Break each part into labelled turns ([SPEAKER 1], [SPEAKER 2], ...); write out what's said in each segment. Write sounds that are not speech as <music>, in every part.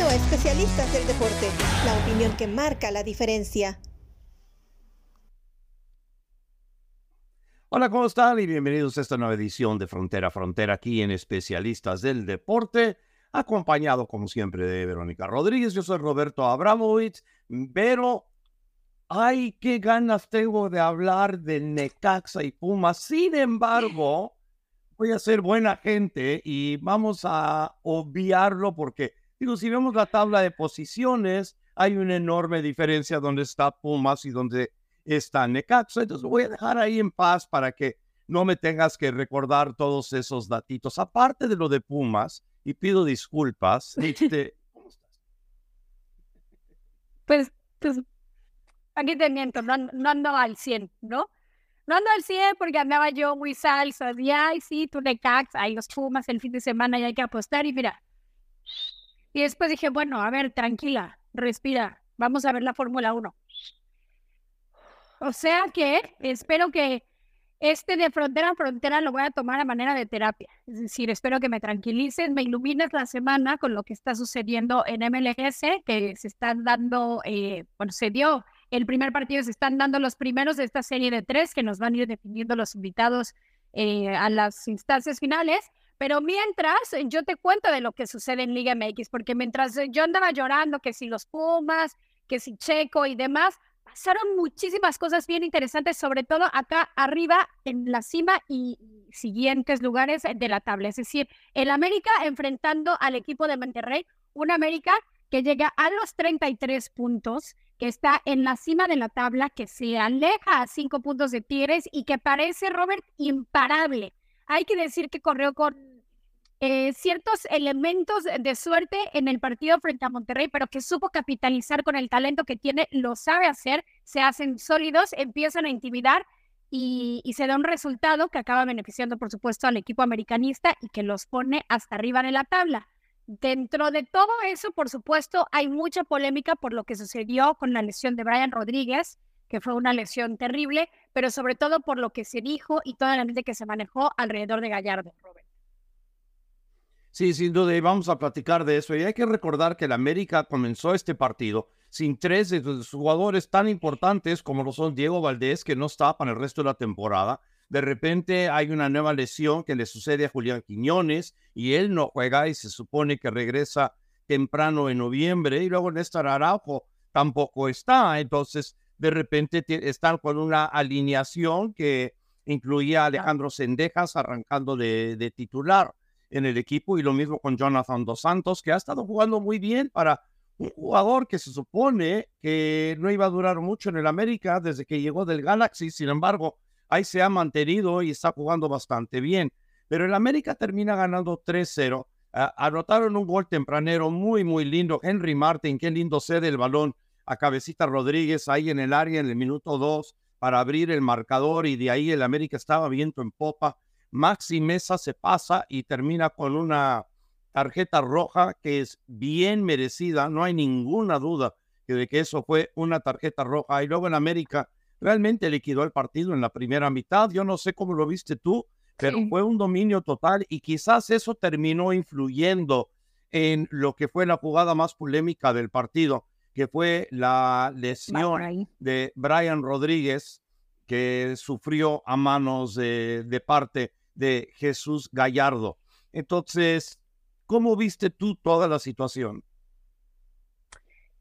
[SPEAKER 1] A Especialistas del Deporte, la opinión que marca la diferencia.
[SPEAKER 2] Hola, ¿cómo están? Y bienvenidos a esta nueva edición de Frontera a Frontera aquí en Especialistas del Deporte, acompañado como siempre de Verónica Rodríguez. Yo soy Roberto Abramovich, pero ay, qué ganas tengo de hablar de Necaxa y Pumas. Sin embargo, voy a ser buena gente y vamos a obviarlo porque, digo, si vemos la tabla de posiciones, hay una enorme diferencia donde está Pumas y donde está Necaxa. Entonces voy a dejar ahí en paz para que no me tengas que recordar todos esos datitos. Aparte de lo de Pumas, y pido disculpas, <laughs> este, ¿cómo estás?
[SPEAKER 3] Pues, pues, aquí te miento, no, no ando al 100, ¿no? No ando al 100 porque andaba yo muy salsa, y ay, sí, tú Necaxa, hay los Pumas el fin de semana y hay que apostar, y mira. Y después dije, bueno, a ver, tranquila, respira, vamos a ver la Fórmula 1. O sea que espero que este de frontera a frontera lo voy a tomar a manera de terapia. Es decir, espero que me tranquilices, me ilumines la semana con lo que está sucediendo en MLS, que se están dando, eh, bueno, se dio el primer partido, se están dando los primeros de esta serie de tres que nos van a ir definiendo los invitados eh, a las instancias finales. Pero mientras, yo te cuento de lo que sucede en Liga MX, porque mientras yo andaba llorando que si los Pumas, que si Checo y demás, pasaron muchísimas cosas bien interesantes, sobre todo acá arriba en la cima y siguientes lugares de la tabla. Es decir, el América enfrentando al equipo de Monterrey, un América que llega a los 33 puntos, que está en la cima de la tabla, que se aleja a cinco puntos de Tigres y que parece, Robert, imparable. Hay que decir que corrió con eh, ciertos elementos de suerte en el partido frente a Monterrey, pero que supo capitalizar con el talento que tiene, lo sabe hacer, se hacen sólidos, empiezan a intimidar y, se da un resultado que acaba beneficiando, por supuesto, al equipo americanista y que los pone hasta arriba en la tabla. Dentro de todo eso, por supuesto, hay mucha polémica por lo que sucedió con la lesión de Brian Rodríguez, que fue una lesión terrible, pero sobre todo por lo que se dijo y toda la mente que se manejó alrededor de Gallardo, Robert.
[SPEAKER 2] Sí, sin duda, y vamos a platicar de eso. Y hay que recordar que el América comenzó este partido sin tres de sus jugadores tan importantes como lo son Diego Valdés, que no está para el resto de la temporada. De repente hay una nueva lesión que le sucede a Julián Quiñones y él no juega y se supone que regresa temprano en noviembre. Y luego Néstor Araujo tampoco está. Entonces, de repente están con una alineación que incluía a Alejandro Sendejas arrancando de, de titular en el equipo y lo mismo con Jonathan Dos Santos, que ha estado jugando muy bien para un jugador que se supone que no iba a durar mucho en el América desde que llegó del Galaxy, sin embargo, ahí se ha mantenido y está jugando bastante bien. Pero el América termina ganando 3-0. anotaron un gol tempranero muy, muy lindo. Henry Martin, qué lindo cede el balón a Cabecita Rodríguez ahí en el área en el minuto 2 para abrir el marcador y de ahí el América estaba viento en popa Maxi Mesa se pasa y termina con una tarjeta roja que es bien merecida, no hay ninguna duda de que eso fue una tarjeta roja. Y luego en América realmente liquidó el partido en la primera mitad. Yo no sé cómo lo viste tú, pero fue un dominio total y quizás eso terminó influyendo en lo que fue la jugada más polémica del partido, que fue la lesión de Brian Rodríguez que sufrió a manos de, de parte de Jesús Gallardo. Entonces, ¿cómo viste tú toda la situación?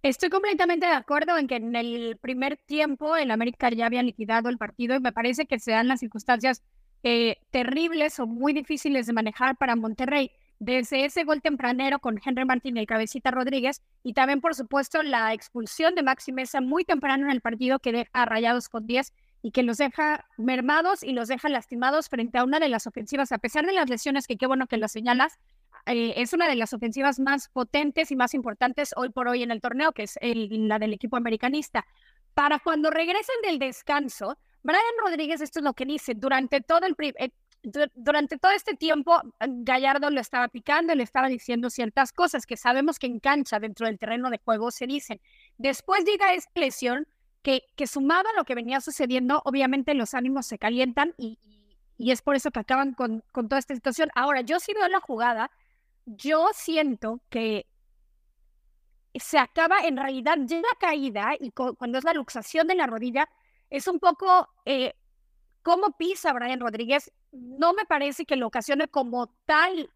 [SPEAKER 3] Estoy completamente de acuerdo en que en el primer tiempo el América ya había liquidado el partido y me parece que se dan las circunstancias eh, terribles o muy difíciles de manejar para Monterrey. Desde ese gol tempranero con Henry Martín y el Cabecita Rodríguez y también, por supuesto, la expulsión de Maxi Mesa muy temprano en el partido que deja Rayados con 10 y que los deja mermados y los deja lastimados frente a una de las ofensivas, a pesar de las lesiones, que qué bueno que lo señalas, eh, es una de las ofensivas más potentes y más importantes hoy por hoy en el torneo, que es la del equipo americanista. Para cuando regresen del descanso, Brian Rodríguez, esto es lo que dice, durante todo el... Eh, durante todo este tiempo, Gallardo lo estaba picando, le estaba diciendo ciertas cosas que sabemos que en cancha, dentro del terreno de juego, se dicen. Después llega esta lesión, que, que lo que venía sucediendo, obviamente los ánimos se calientan y, y, es por eso que acaban con, con, toda esta situación. Ahora, yo sí veo la jugada, yo siento que se acaba en realidad ya la caída y cuando es la luxación de la rodilla, es un poco eh, cómo pisa Brian Rodríguez. No me parece que lo ocasione como tal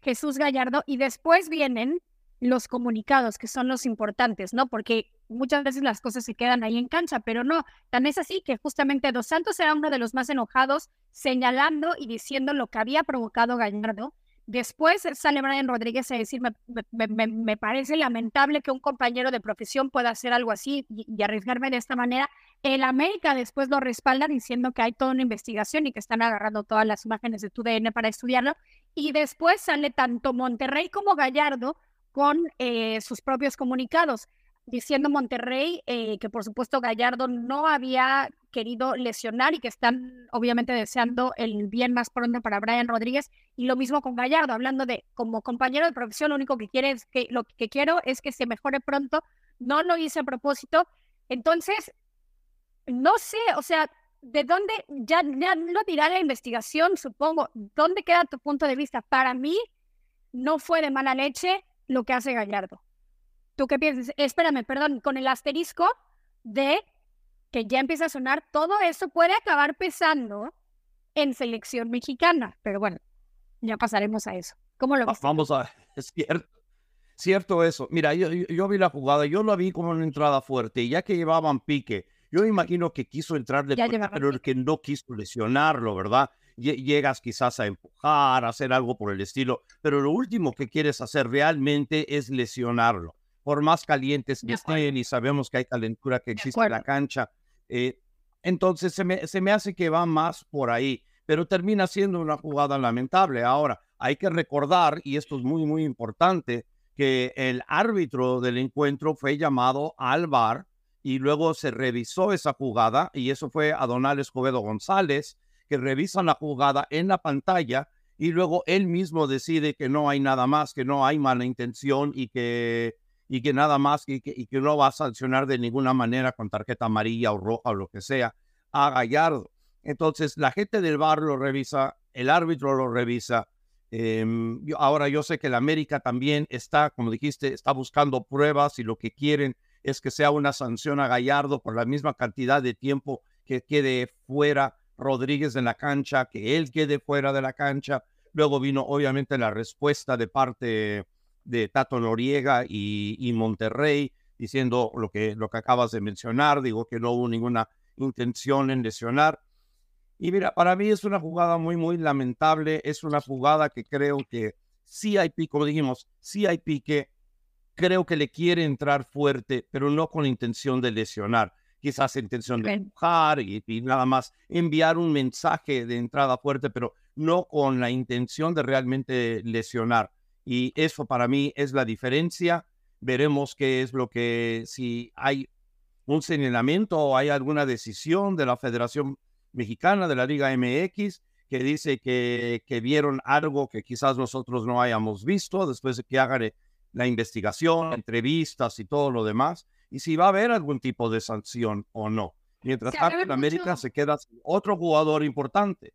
[SPEAKER 3] Jesús Gallardo y después vienen los comunicados, que son los importantes, ¿no? Porque muchas veces las cosas se quedan ahí en cancha, pero no, tan es así que justamente Dos Santos era uno de los más enojados, señalando y diciendo lo que había provocado Gallardo. Después sale Brian Rodríguez a decir, me, parece lamentable que un compañero de profesión pueda hacer algo así y, arriesgarme de esta manera. El América después lo respalda diciendo que hay toda una investigación y que están agarrando todas las imágenes de tu DN para estudiarlo. Y después sale tanto Monterrey como Gallardo con eh, sus propios comunicados diciendo Monterrey eh, que por supuesto Gallardo no había querido lesionar y que están obviamente deseando el bien más pronto para Brian Rodríguez y lo mismo con Gallardo, hablando de como compañero de profesión lo único que quiere es que lo que quiero es que se mejore pronto, no lo hice a propósito, entonces no sé, o sea, de dónde ya, ya lo dirá la investigación, supongo, ¿dónde queda tu punto de vista? Para mí no fue de mala leche lo que hace Gallardo ¿Tú qué piensas? Espérame, perdón, con el asterisco de que ya empieza a sonar, todo eso puede acabar pesando en selección mexicana. Pero bueno, ya pasaremos a eso. ¿Cómo lo ves?
[SPEAKER 2] Vamos a, <laughs> es cierto, cierto eso. Mira, yo, yo, vi la jugada, yo la vi como una entrada fuerte, y ya que llevaban pique, yo imagino que quiso entrar de fuerte, pero que no quiso lesionarlo, ¿verdad? Llegas quizás a empujar, a hacer algo por el estilo, pero lo último que quieres hacer realmente es lesionarlo por más calientes que estén y sabemos que hay calentura que existe en la cancha. Eh, entonces se me, se me hace que va más por ahí, pero termina siendo una jugada lamentable. Ahora, hay que recordar, y esto es muy, muy importante, que el árbitro del encuentro fue llamado al bar y luego se revisó esa jugada y eso fue a Donald Escobedo González, que revisa la jugada en la pantalla y luego él mismo decide que no hay nada más, que no hay mala intención y que y que nada más y que, y que no va a sancionar de ninguna manera con tarjeta amarilla o roja o lo que sea a Gallardo. Entonces la gente del bar lo revisa, el árbitro lo revisa. Em, ahora yo sé que la América también está, como dijiste, está buscando pruebas y lo que quieren es que sea una sanción a Gallardo por la misma cantidad de tiempo que quede fuera Rodríguez en la cancha, que él quede fuera de la cancha. Luego vino obviamente la respuesta de parte de Tato Noriega y, Monterrey, diciendo lo que, lo que acabas de mencionar, digo que no hubo ninguna intención en lesionar. Y mira, para mí es una jugada muy, muy lamentable, es una jugada que creo que sí hay pique, como dijimos, sí hay pique, creo que le quiere entrar fuerte, pero no con intención de lesionar, quizás intención de empujar y, y, nada más enviar un mensaje de entrada fuerte, pero no con la intención de realmente lesionar. Y eso para mí es la diferencia. Veremos qué es lo que, si hay un señalamiento o hay alguna decisión de la Federación Mexicana de la Liga MX que dice que, que vieron algo que quizás nosotros no hayamos visto después de que hagan la investigación, entrevistas y todo lo demás, y si va a haber algún tipo de sanción o no. Mientras tanto, en América se queda otro jugador importante.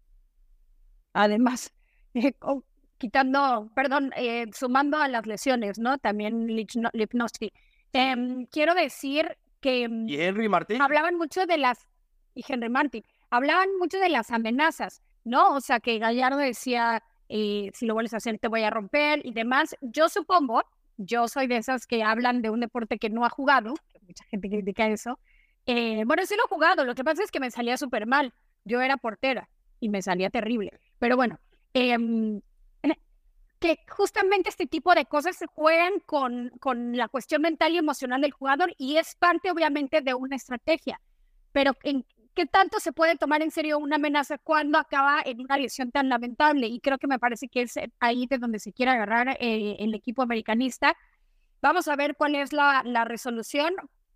[SPEAKER 3] Además, <laughs> eh, quitando, perdón, eh, sumando a las lesiones, ¿no? También Lipnowski. Em, quiero decir que...
[SPEAKER 2] Mm, y Henry Martín.
[SPEAKER 3] Hablaban mucho de las... Y Henry Martín. Hablaban mucho de las amenazas, ¿no? O sea, que Gallardo decía, eh, si lo vuelves a hacer te voy a romper y demás. Yo supongo, yo soy de esas que hablan de un deporte que no ha jugado, mucha gente critica eso. Eh, bueno, sí lo he jugado, lo que pasa es que me salía súper mal. Yo era portera y me salía terrible. Pero bueno, eh, <clears throat> que justamente este tipo de cosas se juegan con, con la cuestión mental y emocional del jugador y es parte obviamente de una estrategia. Pero ¿en qué tanto se puede tomar en serio una amenaza cuando acaba en una lesión tan lamentable? Y creo que me parece que es ahí de donde se quiere agarrar eh, el equipo americanista. Vamos a ver cuál es la, resolución.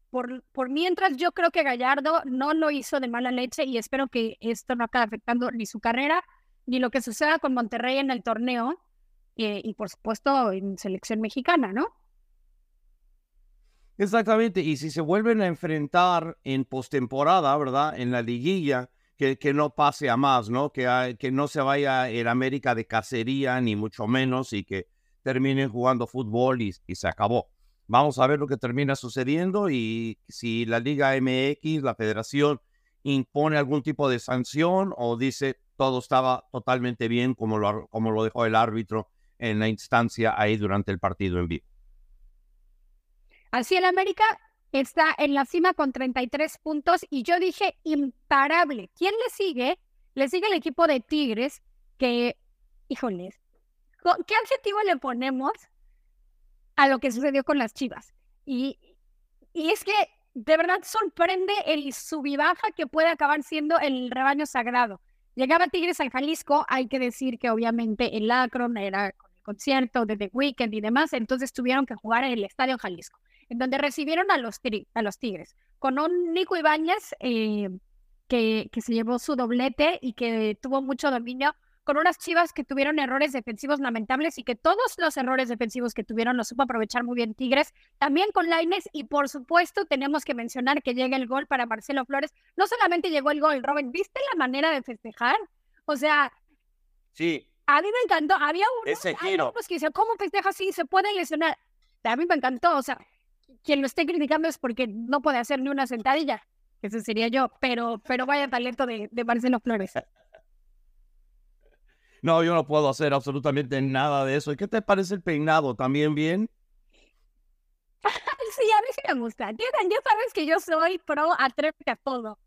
[SPEAKER 3] Por, por mientras, yo creo que Gallardo no lo hizo de mala leche y espero que esto no acabe afectando ni su carrera ni lo que suceda con Monterrey en el torneo eh, y por supuesto en selección mexicana, ¿no?
[SPEAKER 2] Exactamente, y si se vuelven a enfrentar en postemporada, ¿verdad? En la liguilla, que, no pase a más, ¿no? Que, que no se vaya el América de cacería, ni mucho menos, y que terminen jugando fútbol y, y se acabó. Vamos a ver lo que termina sucediendo y si la Liga MX, la federación, impone algún tipo de sanción o dice todo estaba totalmente bien como lo, como lo dejó el árbitro en la instancia ahí durante el partido en vivo.
[SPEAKER 3] Así el América está en la cima con 33 puntos y yo dije imparable. ¿Quién le sigue? Le sigue el equipo de Tigres que, híjoles, ¿qué adjetivo le ponemos a lo que sucedió con las Chivas? Y, y es que de verdad sorprende el subibaja que puede acabar siendo el rebaño sagrado. Llegaba Tigres al Jalisco, hay que decir que obviamente el Akron era con el concierto de The Weeknd y demás, entonces tuvieron que jugar en el Estadio Jalisco en donde recibieron a los, a los Tigres, con un Nico Ibáñez eh, que, que se llevó su doblete y que tuvo mucho dominio, con unas chivas que tuvieron errores defensivos lamentables y que todos los errores defensivos que tuvieron los supo aprovechar muy bien Tigres, también con Laines y por supuesto tenemos que mencionar que llega el gol para Marcelo Flores. No solamente llegó el gol, Robin, ¿viste la manera de festejar? O sea,
[SPEAKER 2] sí.
[SPEAKER 3] A mí me encantó, había unos,
[SPEAKER 2] Ese giro.
[SPEAKER 3] que decían, ¿cómo festeja así? Se puede lesionar. A mí me encantó, o sea, quien lo esté criticando es porque no puede hacer ni una sentadilla. Ese sería yo, pero, pero vaya talento de, de Marcelo Flores. <laughs>
[SPEAKER 2] No, yo no puedo hacer absolutamente nada de eso. ¿Y qué te parece el peinado? ¿También bien? <laughs>
[SPEAKER 3] sí, a mí sí me gusta. Ya, sabes que yo soy pro atrévete a todo.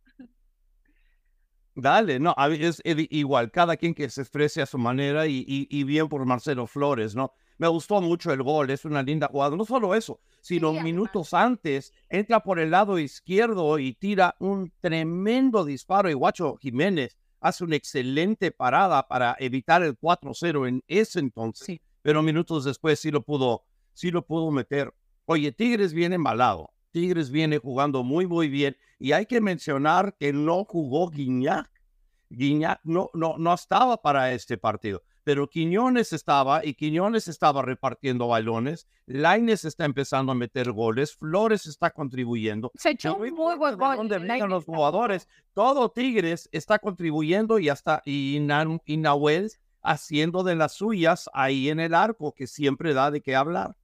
[SPEAKER 2] Dale, no, es igual, cada quien que se exprese a su manera y, y bien por Marcelo Flores, ¿no? Me gustó mucho el gol, es una linda jugada. No solo eso, sino minutos antes entra por el lado izquierdo y tira un tremendo disparo. Y Guacho Jiménez hace una excelente parada para evitar el 4-0 en ese entonces. Pero minutos después sí lo pudo, sí lo pudo meter. Oye, Tigres viene embalado. Tigres viene jugando muy, muy bien. Y hay que mencionar que no jugó Guiñac. Guiñac no, no, no estaba para este partido pero Quiñones estaba y Quiñones estaba repartiendo balones, Laines está empezando a meter goles, Flores está contribuyendo.
[SPEAKER 3] Se echó muy buen gol.
[SPEAKER 2] ¿Dónde los jugadores? Todo Tigres está contribuyendo y hasta y, Nahuel haciendo de las suyas ahí en el arco, que siempre da de qué hablar.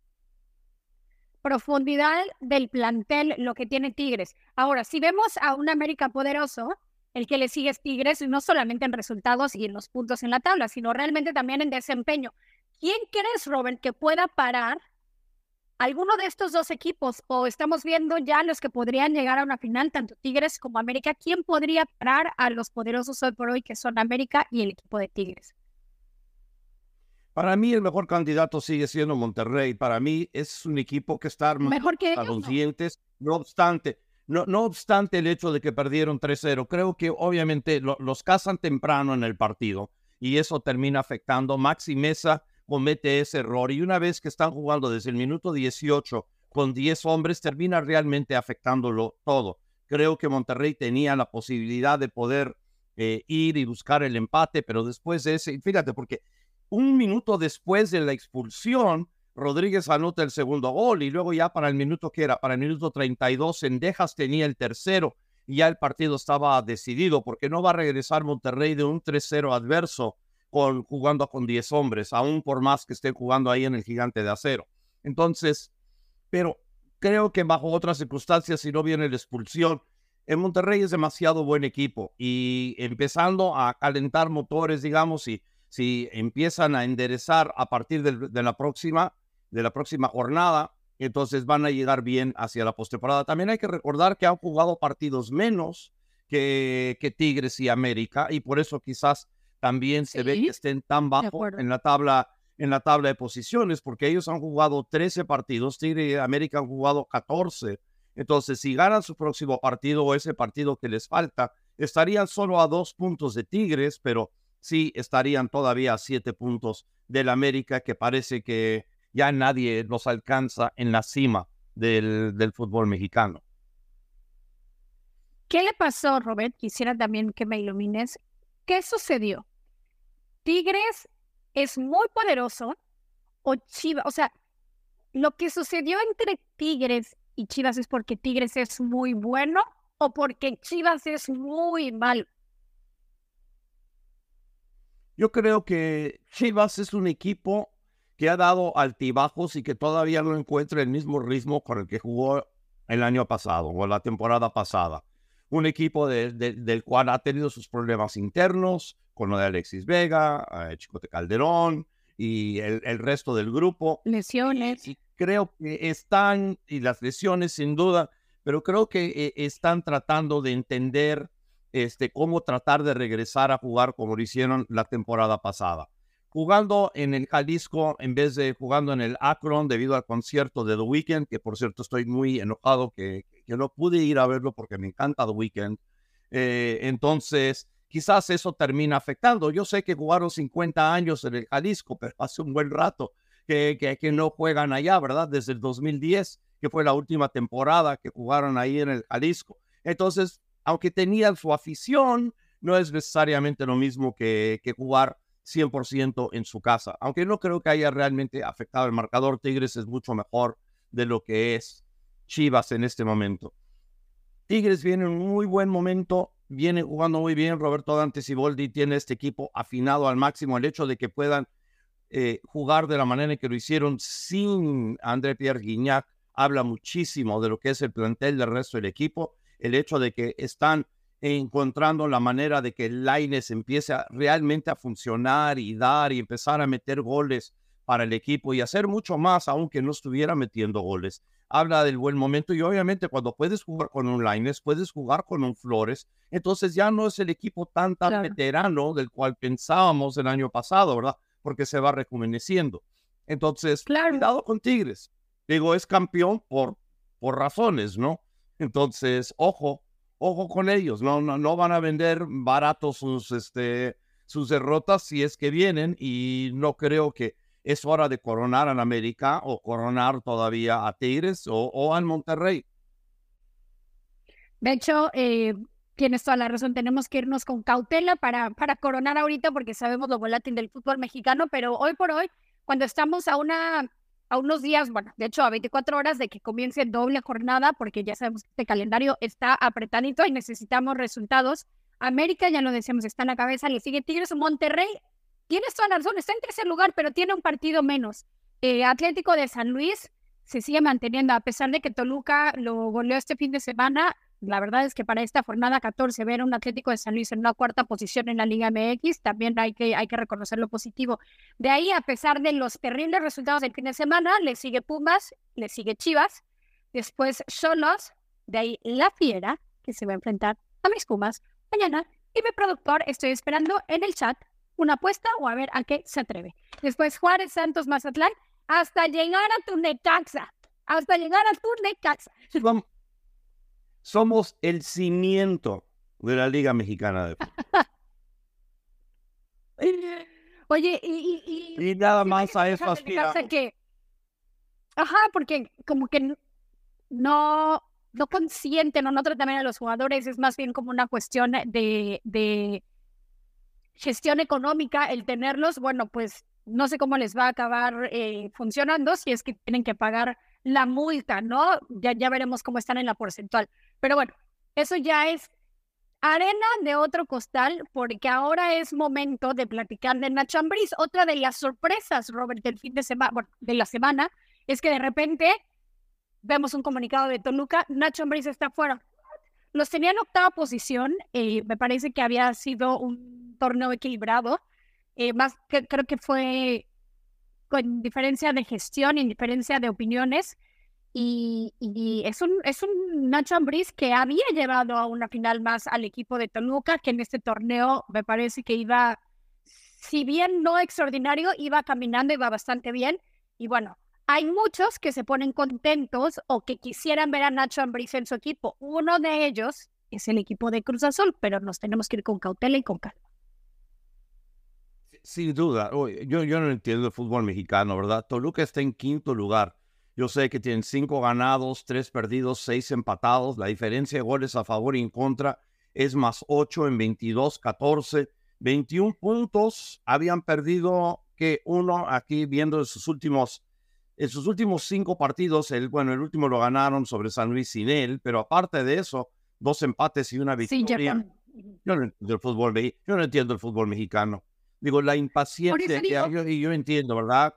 [SPEAKER 3] Profundidad del plantel, lo que tiene Tigres. Ahora, si vemos a un América poderoso, el que le sigue es Tigres, no solamente en resultados y en los puntos en la tabla, sino realmente también en desempeño. ¿Quién crees, Robert, que pueda parar alguno de estos dos equipos? O estamos viendo ya los que podrían llegar a una final, tanto Tigres como América. ¿Quién podría parar a los poderosos hoy por hoy, que son América y el equipo de Tigres?
[SPEAKER 2] Para mí el mejor candidato sigue siendo Monterrey. Para mí es un equipo que está
[SPEAKER 3] mejor que
[SPEAKER 2] a los dientes. No obstante, no, no obstante el hecho de que perdieron 3-0, creo que obviamente los cazan temprano en el partido y eso termina afectando. Maxi Mesa comete ese error y una vez que están jugando desde el minuto 18 con 10 hombres, termina realmente afectándolo todo. Creo que Monterrey tenía la posibilidad de poder eh, ir y buscar el empate, pero después de ese, fíjate, porque un minuto después de la expulsión, Rodríguez anota el segundo gol y luego ya para el minuto que era, para el minuto 32, Sendejas tenía el tercero y ya el partido estaba decidido porque no va a regresar Monterrey de un 3-0 adverso con, jugando con 10 hombres, aún por más que estén jugando ahí en el gigante de acero. Entonces, pero creo que bajo otras circunstancias, si no viene la expulsión, en Monterrey es demasiado buen equipo y empezando a calentar motores, digamos, y si empiezan a enderezar a partir de la próxima, de la próxima jornada, entonces van a llegar bien hacia la postemporada. También hay que recordar que han jugado partidos menos que, que Tigres y América y por eso quizás también se ve que estén tan bajo en la tabla en la tabla de posiciones porque ellos han jugado 13 partidos, Tigres y América han jugado 14. Entonces, si ganan su próximo partido o ese partido que les falta, estarían solo a dos puntos de Tigres, pero sí estarían todavía a siete puntos del América, que parece que ya nadie los alcanza en la cima del, del fútbol mexicano.
[SPEAKER 3] ¿Qué le pasó, Robert? Quisiera también que me ilumines. ¿Qué sucedió? Tigres es muy poderoso o Chivas, o sea, lo que sucedió entre Tigres y Chivas es porque Tigres es muy bueno o porque Chivas es muy malo.
[SPEAKER 2] Yo creo que Chivas es un equipo que ha dado altibajos y que todavía no encuentra el mismo ritmo con el que jugó el año pasado o la temporada pasada. Un equipo del cual ha tenido sus problemas internos, con lo de Alexis Vega, eh, Chicote Calderón y el, resto del grupo.
[SPEAKER 3] Lesiones.
[SPEAKER 2] Y, creo que están, y las lesiones sin duda, pero creo que eh, están tratando de entender este, cómo tratar de regresar a jugar como lo hicieron la temporada pasada. Jugando en el Jalisco en vez de jugando en el Akron debido al concierto de The Weeknd, que por cierto estoy muy enojado que, que no pude ir a verlo porque me encanta The Weeknd. Eh, entonces, quizás eso termina afectando. Yo sé que jugaron 50 años en el Jalisco, pero hace un buen rato que, que, no juegan allá, ¿verdad? Desde el 2010, que fue la última temporada que jugaron ahí en el Jalisco. Entonces, aunque tenían su afición, no es necesariamente lo mismo que, que jugar 100% en su casa. Aunque no creo que haya realmente afectado el marcador, Tigres es mucho mejor de lo que es Chivas en este momento. Tigres viene en un muy buen momento, viene jugando muy bien. Roberto Dantes y Boldi tiene este equipo afinado al máximo. El hecho de que puedan eh, jugar de la manera en que lo hicieron sin André Pierre Guignac habla muchísimo de lo que es el plantel del resto del equipo. El hecho de que están encontrando la manera de que el Laines empiece realmente a funcionar y dar y empezar a meter goles para el equipo y hacer mucho más, aunque no estuviera metiendo goles habla del buen momento y obviamente cuando puedes jugar con un Lines, puedes jugar con un Flores, entonces ya no es el equipo tan tan veterano del cual pensábamos el año pasado, ¿verdad? Porque se va rejuveneciendo. Entonces, claro. cuidado con Tigres. Digo, es campeón por, por razones, ¿no? Entonces, ojo, ojo con ellos, no, no, no van a vender baratos sus, este, sus derrotas si es que vienen y no creo que es hora de coronar al América o coronar todavía a Tigres o, al Monterrey.
[SPEAKER 3] De hecho, eh, tienes toda la razón, tenemos que irnos con cautela para, para coronar ahorita porque sabemos lo volátil del fútbol mexicano, pero hoy por hoy, cuando estamos a una a unos días, bueno, de hecho a 24 horas de que comience doble jornada, porque ya sabemos que este calendario está apretadito y necesitamos resultados. América, ya lo decíamos, está en la cabeza, le sigue Tigres, Monterrey tienes toda la está en tercer lugar, pero tiene un partido menos. Eh, Atlético de San Luis se sigue manteniendo, a pesar de que Toluca lo goleó este fin de semana. La verdad es que para esta jornada 14 ver un Atlético de San Luis en una cuarta posición en la Liga MX también hay que, hay que reconocer lo positivo. De ahí, a pesar de los terribles resultados del fin de semana, le sigue Pumas, le sigue Chivas, después Solos, de ahí La Fiera, que se va a enfrentar a mis Pumas mañana. Y mi productor, estoy esperando en el chat una apuesta o a ver a qué se atreve. Después Juárez, Santos, Mazatlán, hasta llegar a tu Necaxa. Hasta llegar a tu Necaxa.
[SPEAKER 2] Somos el cimiento de la Liga Mexicana de Fútbol. <laughs>
[SPEAKER 3] Oye, y,
[SPEAKER 2] y, nada más a eso aspira.
[SPEAKER 3] Que, ajá, porque como que no, no consienten o no tratan a los jugadores, es más bien como una cuestión de, de gestión económica, el tenerlos, bueno, pues no sé cómo les va a acabar eh, funcionando si es que tienen que pagar la multa, ¿no? Ya, ya veremos cómo están en la porcentual. Pero bueno, eso ya es arena de otro costal, porque ahora es momento de platicar de Nacho Ambriz. Otra de las sorpresas, Robert, del fin de semana, de la semana, es que de repente vemos un comunicado de Toluca, Nacho Ambriz está fuera. Los tenía en octava posición, eh, me parece que había sido un torneo equilibrado, eh, más que creo que fue con diferencia de gestión y diferencia de opiniones. Y, es, un, es un Nacho Ambriz que había llevado a una final más al equipo de Toluca, que en este torneo me parece que iba, si bien no extraordinario, iba caminando, iba bastante bien. Y bueno, hay muchos que se ponen contentos o que quisieran ver a Nacho Ambriz en su equipo. Uno de ellos es el equipo de Cruz Azul, pero nos tenemos que ir con cautela y con calma.
[SPEAKER 2] Sin duda, yo, yo no entiendo el fútbol mexicano, ¿verdad? Toluca está en quinto lugar. Yo sé que tienen cinco ganados, tres perdidos, seis empatados. La diferencia de goles a favor y en contra es más ocho en 22, 14, 21 puntos. Habían perdido que uno aquí viendo en sus últimos, en sus últimos cinco partidos. El, bueno, el último lo ganaron sobre San Luis sin él, pero aparte de eso, dos empates y una victoria. yo, no entiendo el fútbol, yo no entiendo el fútbol mexicano. Digo, la impaciencia que hay, y yo entiendo, ¿verdad?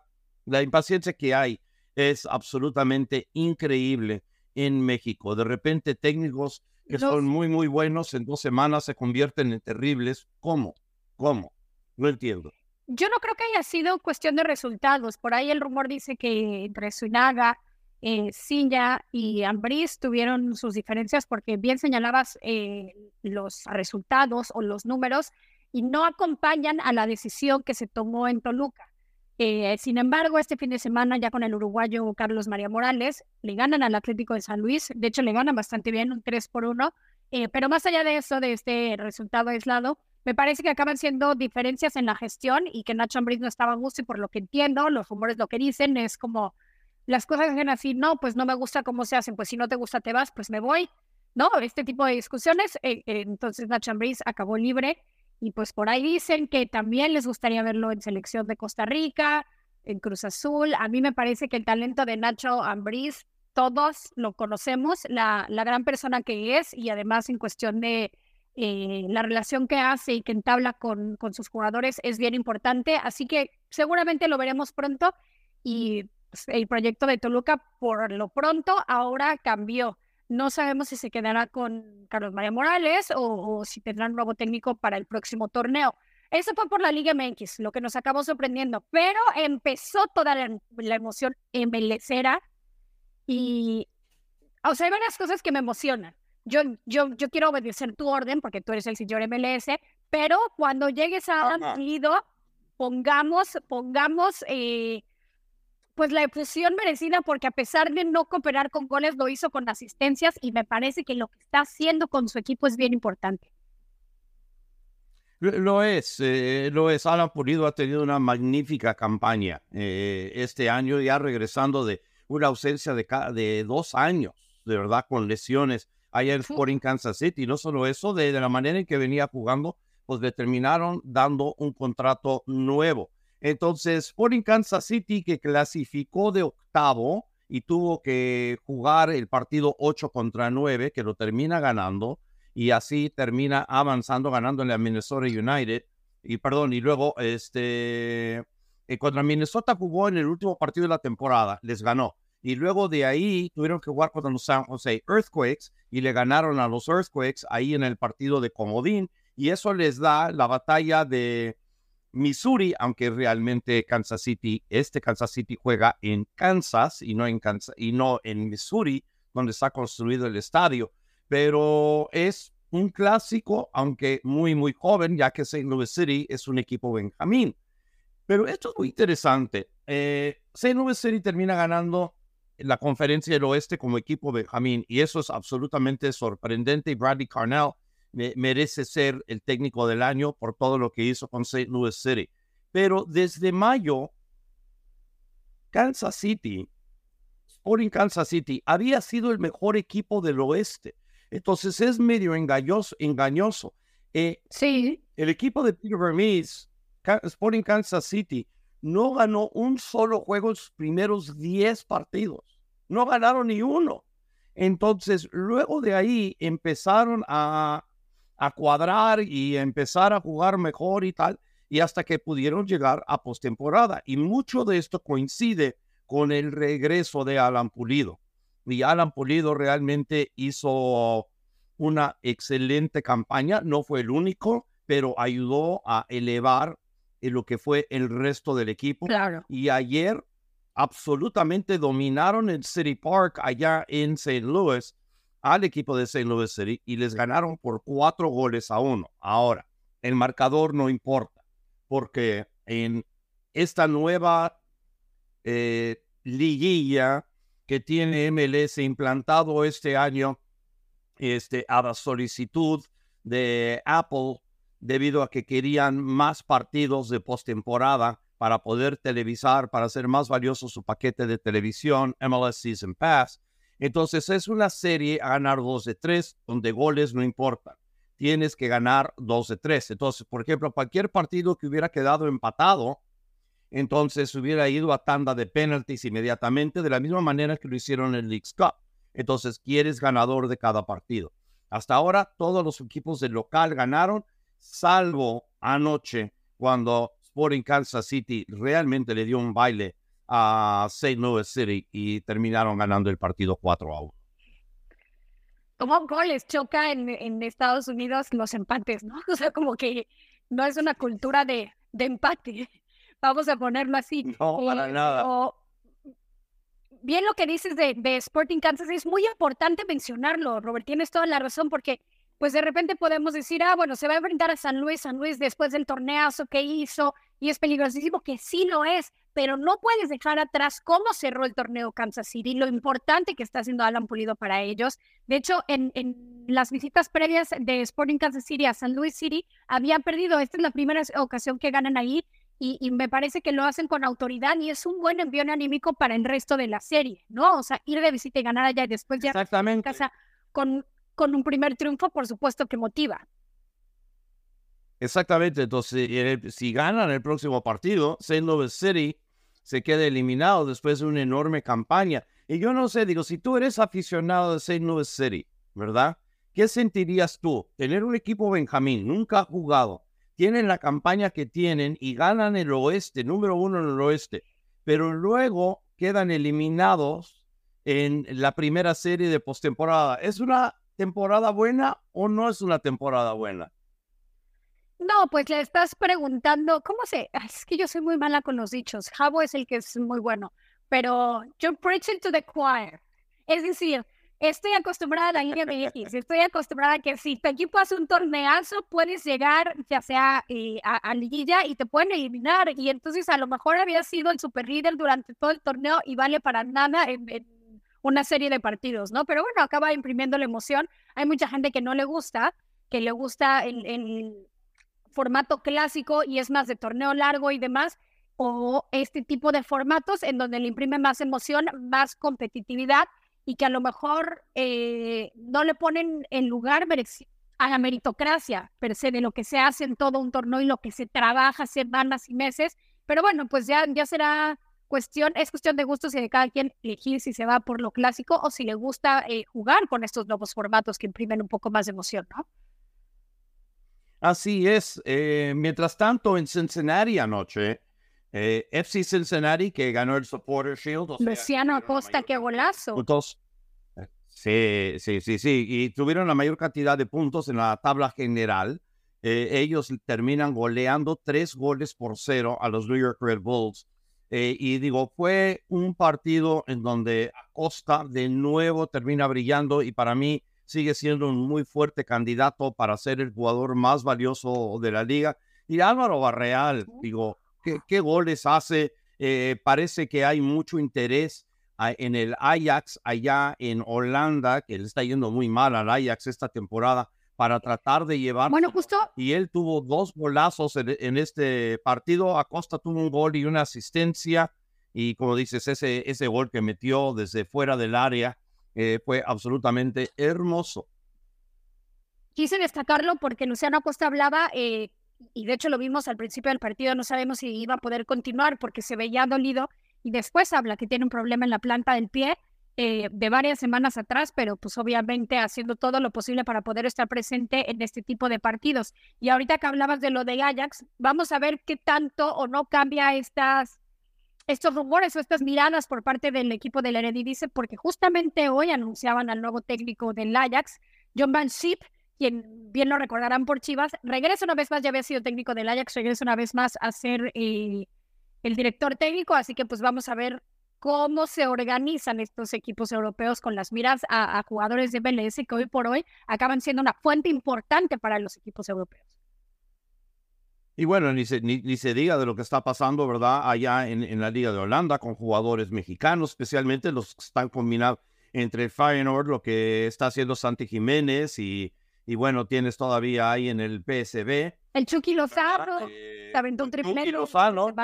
[SPEAKER 2] La impaciencia que hay es absolutamente increíble en México. De repente técnicos que son muy, muy buenos en dos semanas se convierten en terribles. ¿Cómo? ¿Cómo? No entiendo.
[SPEAKER 3] Yo no creo que haya sido cuestión de resultados. Por ahí el rumor dice que entre Suinaga, eh, y Ambris tuvieron sus diferencias porque bien señalabas eh, los resultados o los números y no acompañan a la decisión que se tomó en Toluca. Eh, sin embargo, este fin de semana ya con el uruguayo Carlos María Morales, le ganan al Atlético de San Luis, de hecho le ganan bastante bien, un 3 por 1, eh, pero más allá de eso, de este resultado aislado, me parece que acaban siendo diferencias en la gestión y que Nacho Ambriz no estaba a gusto y por lo que entiendo, los rumores lo que dicen es como las cosas hacen así, no, pues no me gusta cómo se hacen, pues si no te gusta te vas, pues me voy, ¿no? Este tipo de discusiones, eh, entonces Nacho Ambriz acabó libre y pues por ahí dicen que también les gustaría verlo en selección de Costa Rica, en Cruz Azul. A mí me parece que el talento de Nacho Ambriz, todos lo conocemos, la, la gran persona que es y además en cuestión de eh, la relación que hace y que entabla con, con sus jugadores es bien importante. Así que seguramente lo veremos pronto y pues, el proyecto de Toluca por lo pronto ahora cambió. No sabemos si se quedará con Carlos María Morales o, si tendrá un nuevo técnico para el próximo torneo. Eso fue por la Liga MX, lo que nos acabó sorprendiendo, pero empezó toda la, la emoción embellecera y, o sea, hay varias cosas que me emocionan. Yo, yo, yo quiero obedecer tu orden porque tú eres el señor MLS, pero cuando llegues a Lido, pongamos, pongamos eh, pues la efusión merecida porque a pesar de no cooperar con goles lo hizo con asistencias y me parece que lo que está haciendo con su equipo es bien importante.
[SPEAKER 2] Lo es, eh, lo es. Alan Pulido ha tenido una magnífica campaña eh, este año, ya regresando de una ausencia de, de dos años, de verdad, con lesiones allá en Sporting Kansas City. No solo eso, de, de la manera en que venía jugando, pues le terminaron dando un contrato nuevo. Entonces, Sporting Kansas City, que clasificó de octavo y tuvo que jugar el partido 8 contra 9, que lo termina ganando, y así termina avanzando, ganándole a Minnesota United. Y perdón, y luego este eh, contra Minnesota jugó en el último partido de la temporada, les ganó. Y luego de ahí tuvieron que jugar contra los San Jose Earthquakes y le ganaron a los Earthquakes ahí en el partido de Comodín. Y eso les da la batalla de Missouri, aunque realmente Kansas City, este Kansas City juega en Kansas y no en, Kansas, y no en Missouri, donde está construido el estadio, pero es un clásico, aunque muy, muy joven, ya que St. Louis City es un equipo Benjamín. Pero esto es muy interesante. Eh, St. Louis City termina ganando la conferencia del oeste como equipo Benjamín y eso es absolutamente sorprendente. Bradley Carnell merece ser el técnico del año por todo lo que hizo con St. Louis City. Pero desde mayo, Kansas City, Sporting Kansas City, había sido el mejor equipo del oeste. Entonces es medio engañoso. engañoso. Eh,
[SPEAKER 3] sí.
[SPEAKER 2] El equipo de Peter Vermees, Sporting Kansas City, no ganó un solo juego en sus primeros 10 partidos. No ganaron ni uno. Entonces, luego de ahí empezaron a a cuadrar y empezar a jugar mejor y tal, y hasta que pudieron llegar a postemporada. Y mucho de esto coincide con el regreso de Alan Pulido. Y Alan Pulido realmente hizo una excelente campaña, no fue el único, pero ayudó a elevar lo que fue el resto del equipo.
[SPEAKER 3] Claro.
[SPEAKER 2] Y ayer absolutamente dominaron el City Park allá en St. Louis al equipo de St. Louis City y les ganaron por cuatro goles a uno. Ahora, el marcador no importa, porque en esta nueva eh, liguilla que tiene MLS implantado este año, este, a la solicitud de Apple, debido a que querían más partidos de postemporada para poder televisar, para hacer más valioso su paquete de televisión, MLS Season Pass, entonces es una serie a ganar 2 de 3, donde goles no importan. Tienes que ganar 2 de 3. Entonces, por ejemplo, cualquier partido que hubiera quedado empatado, entonces hubiera ido a tanda de penalties inmediatamente, de la misma manera que lo hicieron en el League's Cup. Entonces, quieres ganador de cada partido. Hasta ahora, todos los equipos del local ganaron, salvo anoche, cuando Sporting Kansas City realmente le dio un baile a St. Louis City y terminaron ganando el partido 4 a 1.
[SPEAKER 3] ¿Cómo les choca en, en, Estados Unidos los empates, no? <laughs> O sea, como que no es una cultura de, de empate, vamos a ponerlo así.
[SPEAKER 2] No, para nada.
[SPEAKER 3] bien lo que dices de, de Sporting Kansas, es muy importante mencionarlo, Robert, tienes toda la razón, porque pues de repente podemos decir, ah, bueno, se va a enfrentar a San Luis, San Luis después del torneazo que hizo y es peligrosísimo, que sí lo es, pero no puedes dejar atrás cómo cerró el torneo Kansas City, lo importante que está haciendo Alan Pulido para ellos. De hecho, en, en las visitas previas de Sporting Kansas City a San Luis City, habían perdido, esta es la primera ocasión que ganan ahí, y, me parece que lo hacen con autoridad y es un buen envío anímico para el resto de la serie, ¿no? O sea, ir de visita y ganar allá y después ya
[SPEAKER 2] en
[SPEAKER 3] casa con, con un primer triunfo, por supuesto que motiva.
[SPEAKER 2] Exactamente, entonces si ganan el próximo partido, St. Louis City se queda eliminado después de una enorme campaña. Y yo no sé, digo, si tú eres aficionado de St. Louis City, ¿verdad? ¿Qué sentirías tú? Tener un equipo Benjamín, nunca ha jugado, tienen la campaña que tienen y ganan el oeste, número uno en el oeste, pero luego quedan eliminados en la primera serie de postemporada. ¿Es una temporada buena o no es una temporada buena?
[SPEAKER 3] No, pues le estás preguntando, ¿cómo se? Es que yo soy muy mala con los dichos. Jabo es el que es muy bueno, pero yo preaching to the choir. Es decir, estoy acostumbrada a la Liga MX, estoy acostumbrada a que si tu equipo hace un torneazo, puedes llegar ya sea eh, a, a, liguilla y te pueden eliminar. Y entonces a lo mejor había sido el super líder durante todo el torneo y vale para nada en una serie de partidos, ¿no? Pero bueno, acaba imprimiendo la emoción. Hay mucha gente que no le gusta, que le gusta el, formato clásico y es más de torneo largo y demás, o este tipo de formatos en donde le imprime más emoción, más competitividad y que a lo mejor eh, no le ponen en lugar a la meritocracia per se de lo que se hace en todo un torneo y lo que se trabaja semanas y meses. Pero bueno, pues ya, ya será cuestión, es cuestión de gustos y de cada quien elegir si se va por lo clásico o si le gusta eh, jugar con estos nuevos formatos que imprimen un poco más de emoción, ¿no?
[SPEAKER 2] Así es. Eh, mientras tanto, en Cincinnati anoche, eh, FC Cincinnati, que ganó el Supporter Shield.
[SPEAKER 3] Luciano Acosta, qué golazo.
[SPEAKER 2] Sí, sí, sí, sí. Y tuvieron la mayor cantidad de puntos en la tabla general. ellos terminan goleando tres goles por cero a los New York Red Bulls eh, y digo, fue un partido en donde Acosta de nuevo termina brillando y para mí sigue siendo un muy fuerte candidato para ser el jugador más valioso de la liga. Y Álvaro Barreal, digo, ¿qué, goles hace? Eh, parece que hay mucho interés en el Ajax allá en Holanda, que le está yendo muy mal al Ajax esta temporada para tratar de llevar.
[SPEAKER 3] Bueno, justo.
[SPEAKER 2] Y él tuvo dos golazos en, este partido. Acosta tuvo un gol y una asistencia. Y como dices, ese, ese gol que metió desde fuera del área eh, fue absolutamente hermoso.
[SPEAKER 3] Quise destacarlo porque Luciano Acosta hablaba, eh, y de hecho lo vimos al principio del partido, no sabemos si iba a poder continuar porque se veía dolido. Y después habla que tiene un problema en la planta del pie eh, de varias semanas atrás, pero pues obviamente haciendo todo lo posible para poder estar presente en este tipo de partidos. Y ahorita que hablabas de lo de Ajax, vamos a ver qué tanto o no cambia estas, estos rumores o estas miradas por parte del equipo del Eredivisie, porque justamente hoy anunciaban al nuevo técnico del Ajax, John Van Schip, quien bien lo recordarán por Chivas, regresa una vez más, ya había sido técnico del Ajax, regresa una vez más a ser eh, el director técnico, así que pues vamos a ver cómo se organizan estos equipos europeos con las miras a, jugadores de MLS que hoy por hoy acaban siendo una fuente importante para los equipos europeos.
[SPEAKER 2] Y bueno, ni se, ni, se diga de lo que está pasando, ¿verdad? Allá en, la Liga de Holanda con jugadores mexicanos, especialmente los que están combinados entre Feyenoord, lo que está haciendo Santi Jiménez y, y bueno, tienes todavía ahí en el PSB.
[SPEAKER 3] El Chucky Lozano, eh, aventó un triplete. Lozano,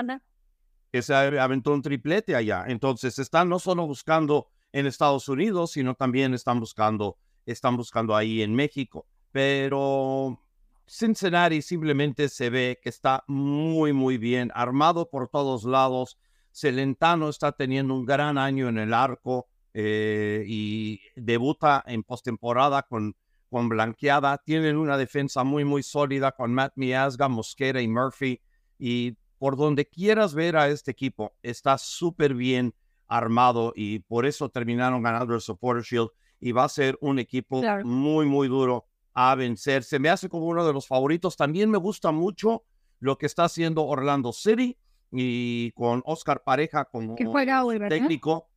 [SPEAKER 2] que se aventó un triplete allá. Entonces están no solo buscando en Estados Unidos, sino también están buscando, están buscando ahí en México. Pero Cincinnati simplemente se ve que está muy, muy bien, armado por todos lados. Celentano está teniendo un gran año en el arco eh, y debuta en postemporada con, con blanqueada. Tienen una defensa muy, muy sólida con Matt Miazga, Mosquera y Murphy. Y por donde quieras ver a este equipo, está súper bien armado y por eso terminaron ganando el Supporter Shield y va a ser un equipo muy, muy duro a vencer. Se me hace como uno de los favoritos. También me gusta mucho lo que está haciendo Orlando City y con Oscar Pareja como técnico.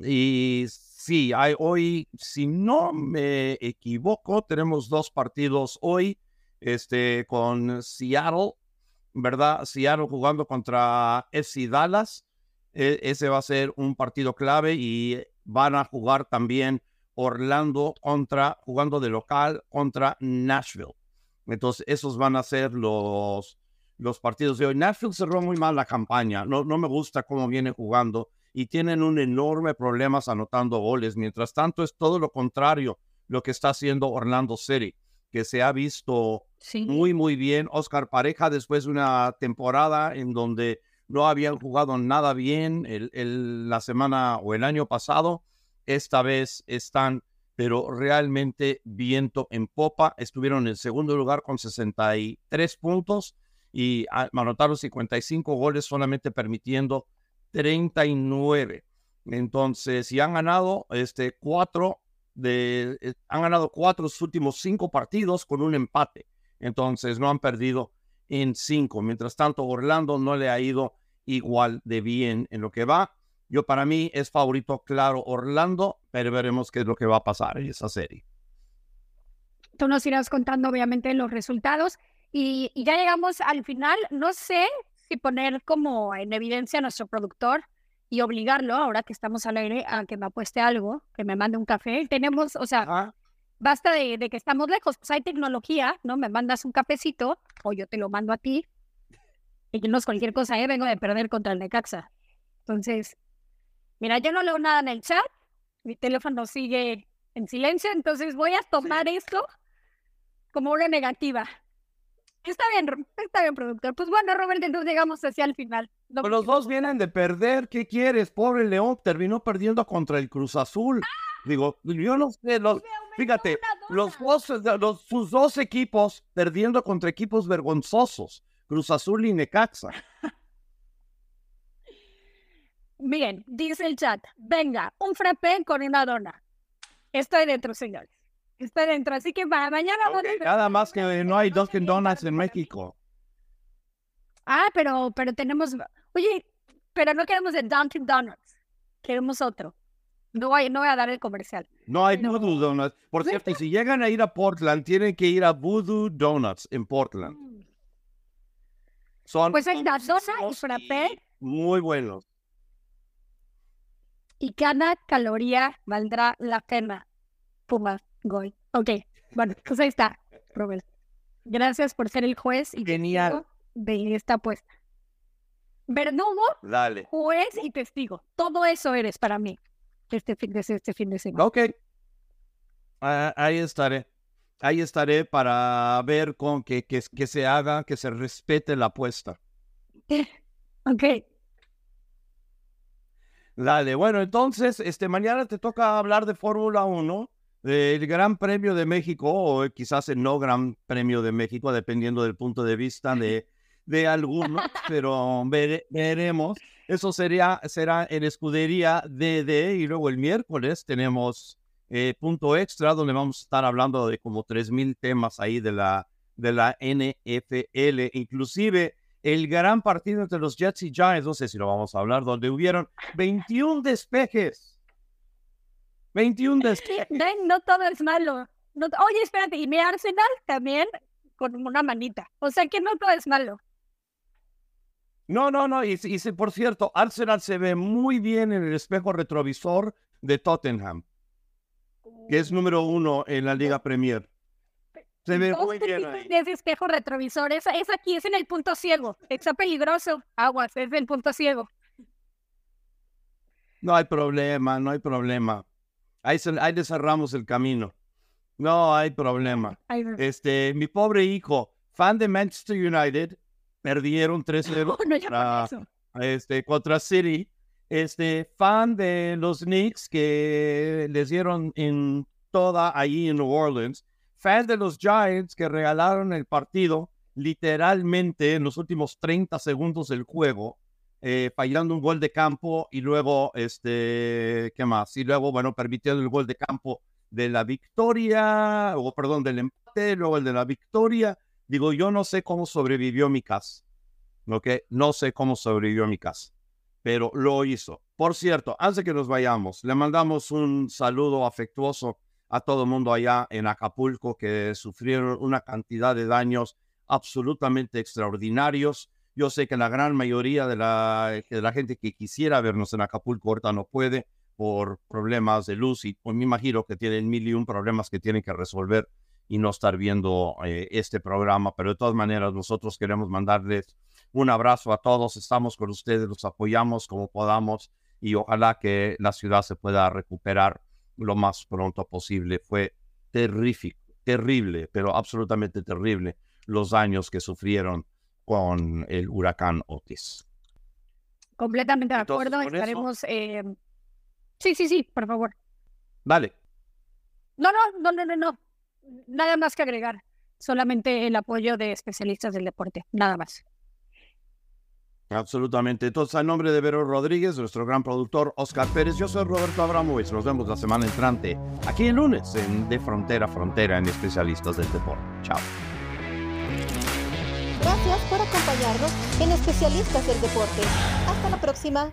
[SPEAKER 2] Y sí, hay hoy, si no me equivoco, tenemos dos partidos hoy, este, con Seattle, ¿verdad? Seattle jugando contra FC Dallas. E, ese va a ser un partido clave y van a jugar también Orlando contra, jugando de local contra Nashville. Entonces, esos van a ser los, los partidos de hoy. Nashville cerró muy mal la campaña. No, no me gusta cómo viene jugando y tienen un enorme problemas anotando goles. Mientras tanto, es todo lo contrario lo que está haciendo Orlando City, que se ha visto muy, muy bien. Oscar Pareja, después de una temporada en donde no habían jugado nada bien el, la semana o el año pasado, esta vez están, pero realmente viento en popa. Estuvieron en segundo lugar con 63 puntos y anotaron 55 goles solamente permitiendo 39. Entonces, y han ganado este, cuatro de, eh, han ganado cuatro sus últimos cinco partidos con un empate. Entonces, no han perdido en cinco. Mientras tanto, Orlando no le ha ido igual de bien en lo que va. Yo para mí es favorito claro Orlando, pero veremos qué es lo que va a pasar en esa serie.
[SPEAKER 3] Tú nos irás contando obviamente los resultados y, y ya llegamos al final. No sé y poner como en evidencia a nuestro productor y obligarlo, ahora que estamos al aire, a que me apueste algo, que me mande un café. Tenemos, o sea, basta de, que estamos lejos, pues hay tecnología, ¿no? Me mandas un cafecito o yo te lo mando a ti. Y no es cualquier cosa, ¿eh? Vengo de perder contra el Necaxa. Entonces, mira, yo no leo nada en el chat, mi teléfono sigue en silencio, entonces voy a tomar esto como una negativa. Está bien, está bien, productor. Pues bueno, Robert, entonces llegamos hacia el final.
[SPEAKER 2] Pues los dos vienen de perder. ¿Qué quieres? Pobre León terminó perdiendo contra el Cruz Azul. Digo, yo no sé, los, fíjate, los dos, los, sus dos equipos perdiendo contra equipos vergonzosos, Cruz Azul y Necaxa.
[SPEAKER 3] Bien, dice el chat, venga, un frappé con una dona. Estoy dentro, señores está dentro. Así que para mañana.
[SPEAKER 2] nada más que no hay Dunkin' Donuts en México.
[SPEAKER 3] Ah, pero, pero tenemos. Oye, pero no queremos el Dunkin' Donuts. Queremos otro. No voy, no voy a dar el comercial.
[SPEAKER 2] No hay Voodoo Donuts. Por cierto, si llegan a ir a Portland, tienen que ir a Voodoo Donuts en Portland. Mm.
[SPEAKER 3] Son pues hay dona y frappé.
[SPEAKER 2] Muy buenos.
[SPEAKER 3] Y cada caloría valdrá la pena. Puma. Goy. Ok, bueno, pues ahí está, Robert. Gracias por ser el juez y
[SPEAKER 2] Genial.
[SPEAKER 3] de esta apuesta. Verdugo,
[SPEAKER 2] Dale.
[SPEAKER 3] juez y testigo. Todo eso eres para mí este fin de, este fin de semana.
[SPEAKER 2] Ok. Ah, ahí estaré. Ahí estaré para ver con que, que, que se haga, que se respete la apuesta. <laughs>
[SPEAKER 3] ok.
[SPEAKER 2] Dale, bueno, entonces, este, mañana te toca hablar de Fórmula 1 el Gran Premio de México, o quizás el no Gran Premio de México, dependiendo del punto de vista de, de algunos, <laughs> pero veremos. Eso sería, será en Escudería DD y luego el miércoles tenemos eh, punto extra donde vamos a estar hablando de como 3.000 temas ahí de la, de la NFL, inclusive el gran partido entre los Jets y Giants, no sé si lo vamos a hablar, donde hubieron 21 despejes 21 <laughs> de
[SPEAKER 3] No todo es malo. oye, espérate, y mi Arsenal también con una manita. O sea que no todo es malo.
[SPEAKER 2] No, no, no. Y, y por cierto, Arsenal se ve muy bien en el espejo retrovisor de Tottenham, que es número uno en la Liga Premier. Se ve muy bien ahí.
[SPEAKER 3] Ese espejo retrovisor, es, es aquí, es en el punto ciego. Está peligroso. Aguas, es el punto ciego.
[SPEAKER 2] No hay problema, no hay problema. Ahí, le cerramos el camino. No hay problema. Este, mi pobre hijo, fan de Manchester United, perdieron 3-0 <laughs> contra, este, contra City. Este, fan de los Knicks que les dieron en toda allí en New Orleans. Fan de los Giants que regalaron el partido literalmente en los últimos 30 segundos del juego, eh, fallando un gol de campo y luego, este, ¿qué más? Y luego, bueno, permitiendo el gol de campo de la victoria, o perdón, del empate, luego el de la victoria. Digo, yo no sé cómo sobrevivió mi casa, ¿ok? No sé cómo sobrevivió mi casa, pero lo hizo. Por cierto, antes de que nos vayamos, le mandamos un saludo afectuoso a todo mundo allá en Acapulco que sufrieron una cantidad de daños absolutamente extraordinarios. Yo sé que la gran mayoría de la, de la gente que quisiera vernos en Acapulco ahorita no puede por problemas de luz y pues me imagino que tienen mil y un problemas que tienen que resolver y no estar viendo eh, este programa, pero de todas maneras nosotros queremos mandarles un abrazo a todos, estamos con ustedes, los apoyamos como podamos y ojalá que la ciudad se pueda recuperar lo más pronto posible. Fue terrífico, terrible, pero absolutamente terrible los daños que sufrieron con el huracán Otis.
[SPEAKER 3] Completamente de acuerdo. Estaremos. Eh... Sí, sí, sí, por favor.
[SPEAKER 2] Dale.
[SPEAKER 3] No, no, no, no, no, no. Nada más que agregar. Solamente el apoyo de especialistas del deporte. Nada más.
[SPEAKER 2] Absolutamente. Entonces, en nombre de Vero Rodríguez, nuestro gran productor Oscar Pérez, yo soy Roberto Abramovich. Nos vemos la semana entrante, aquí el lunes, en De Frontera a Frontera, en Especialistas del Deporte. Chao.
[SPEAKER 1] Gracias por acompañarnos en Especialistas del Deporte. Hasta la próxima.